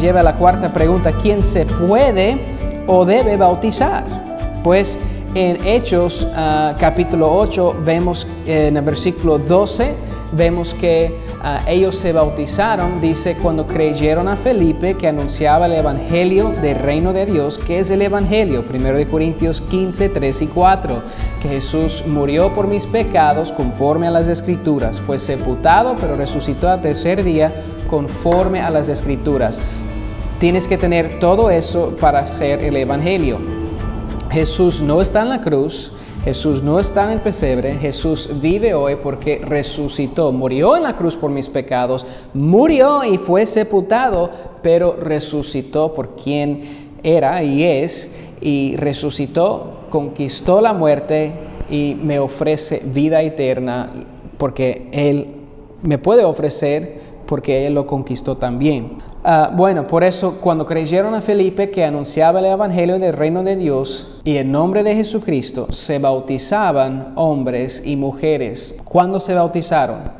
lleva a la cuarta pregunta, ¿quién se puede o debe bautizar? Pues en Hechos ah, capítulo 8 vemos en el versículo 12, vemos que ah, ellos se bautizaron, dice, cuando creyeron a Felipe que anunciaba el Evangelio del reino de Dios, que es el Evangelio, 1 de Corintios 15, 3 y 4, que Jesús murió por mis pecados conforme a las escrituras, fue sepultado, pero resucitó al tercer día conforme a las escrituras. Tienes que tener todo eso para hacer el Evangelio. Jesús no está en la cruz, Jesús no está en el pesebre, Jesús vive hoy porque resucitó, murió en la cruz por mis pecados, murió y fue sepultado, pero resucitó por quien era y es, y resucitó, conquistó la muerte y me ofrece vida eterna porque Él me puede ofrecer porque Él lo conquistó también. Ah, bueno, por eso cuando creyeron a Felipe que anunciaba el Evangelio del reino de Dios y en nombre de Jesucristo, se bautizaban hombres y mujeres. ¿Cuándo se bautizaron?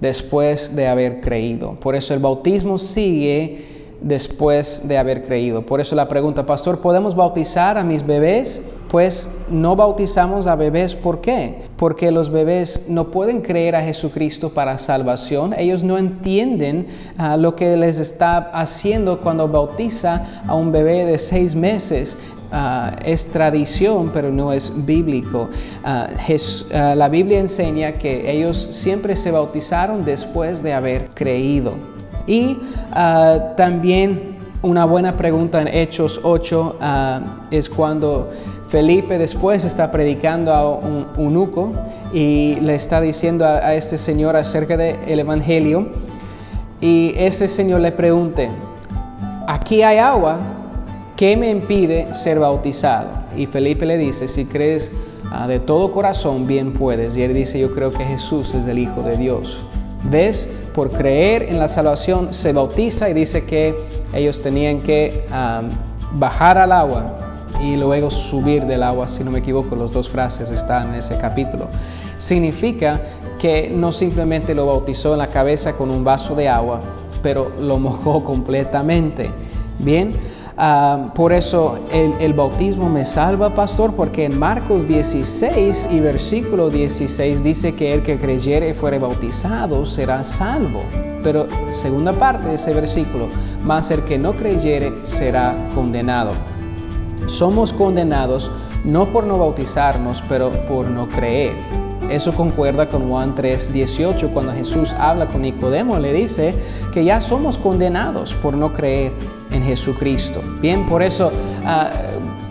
Después de haber creído. Por eso el bautismo sigue después de haber creído. Por eso la pregunta, pastor, ¿podemos bautizar a mis bebés? Pues no bautizamos a bebés, ¿por qué? Porque los bebés no pueden creer a Jesucristo para salvación. Ellos no entienden ah, lo que les está haciendo cuando bautiza a un bebé de seis meses. Ah, es tradición, pero no es bíblico. Ah, la Biblia enseña que ellos siempre se bautizaron después de haber creído. Y también una buena pregunta en Hechos 8 es cuando Felipe después está predicando a un eunuco y le está diciendo a, este señor acerca del Evangelio y ese señor le pregunta, aquí hay agua, ¿qué me impide ser bautizado? Y Felipe le dice, si crees ah, de todo corazón, bien puedes. Y él dice, yo creo que Jesús es el Hijo de Dios. ¿Ves? Por creer en la salvación se bautiza y dice que ellos tenían que ah, bajar al agua y luego subir del agua, si no me equivoco, las dos frases están en ese capítulo. Significa que no simplemente lo bautizó en la cabeza con un vaso de agua, pero lo mojó completamente. Bien, ah, por eso el, el, bautismo me salva, pastor, porque en Marcos 16 y versículo 16 dice que el que creyere y fuere bautizado será salvo. Pero segunda parte de ese versículo, más el que no creyere será condenado somos condenados no por no bautizarnos, pero por no creer. Eso concuerda con Juan 3, 18, cuando Jesús habla con Nicodemo, le dice que ya somos condenados por no creer en Jesucristo. Bien, por eso ah,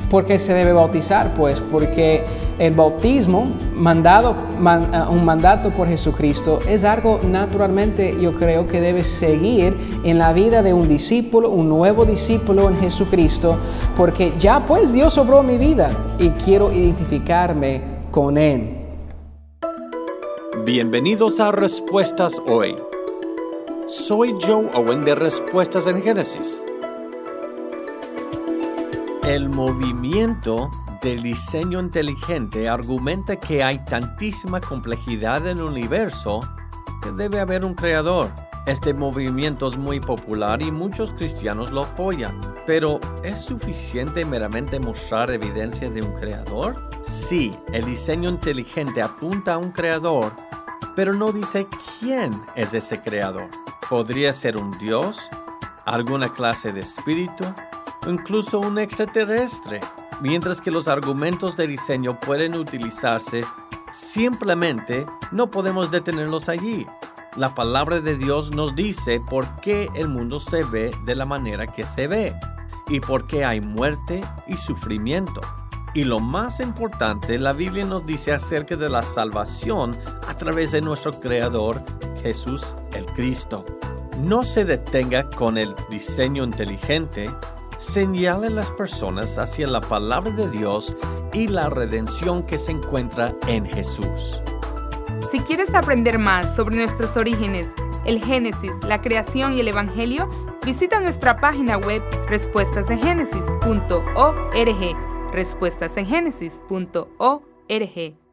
¿Por qué se debe bautizar? Pues porque el bautismo, mandado, eh, un mandato por Jesucristo, es algo naturalmente yo creo que debe seguir en la vida de un discípulo, un nuevo discípulo en Jesucristo, porque ya pues Dios obró mi vida y quiero identificarme con Él. Bienvenidos a Respuestas Hoy. Soy Joe Owen de Respuestas en Génesis. El movimiento del diseño inteligente argumenta que hay tantísima complejidad en el universo que debe haber un creador. Este movimiento es muy popular y muchos cristianos lo apoyan, pero ¿es suficiente meramente mostrar evidencia de un creador? Sí, el diseño inteligente apunta a un creador, pero no dice quién es ese creador. ¿Podría ser un dios? ¿Alguna clase de espíritu? incluso un extraterrestre, mientras que los argumentos de diseño pueden utilizarse, simplemente no podemos detenerlos allí. La palabra de Dios nos dice por qué el mundo se ve de la manera que se ve y por qué hay muerte y sufrimiento. Y lo más importante, la Biblia nos dice acerca de la salvación a través de nuestro Creador, Jesús el Cristo. No se detenga con el diseño inteligente, señale a las personas hacia la palabra de Dios y la redención que se encuentra en Jesús. Si quieres aprender más sobre nuestros orígenes, el Génesis, la creación y el Evangelio, visita nuestra página web respuestasengénesis.org. Respuestasengenesis.org.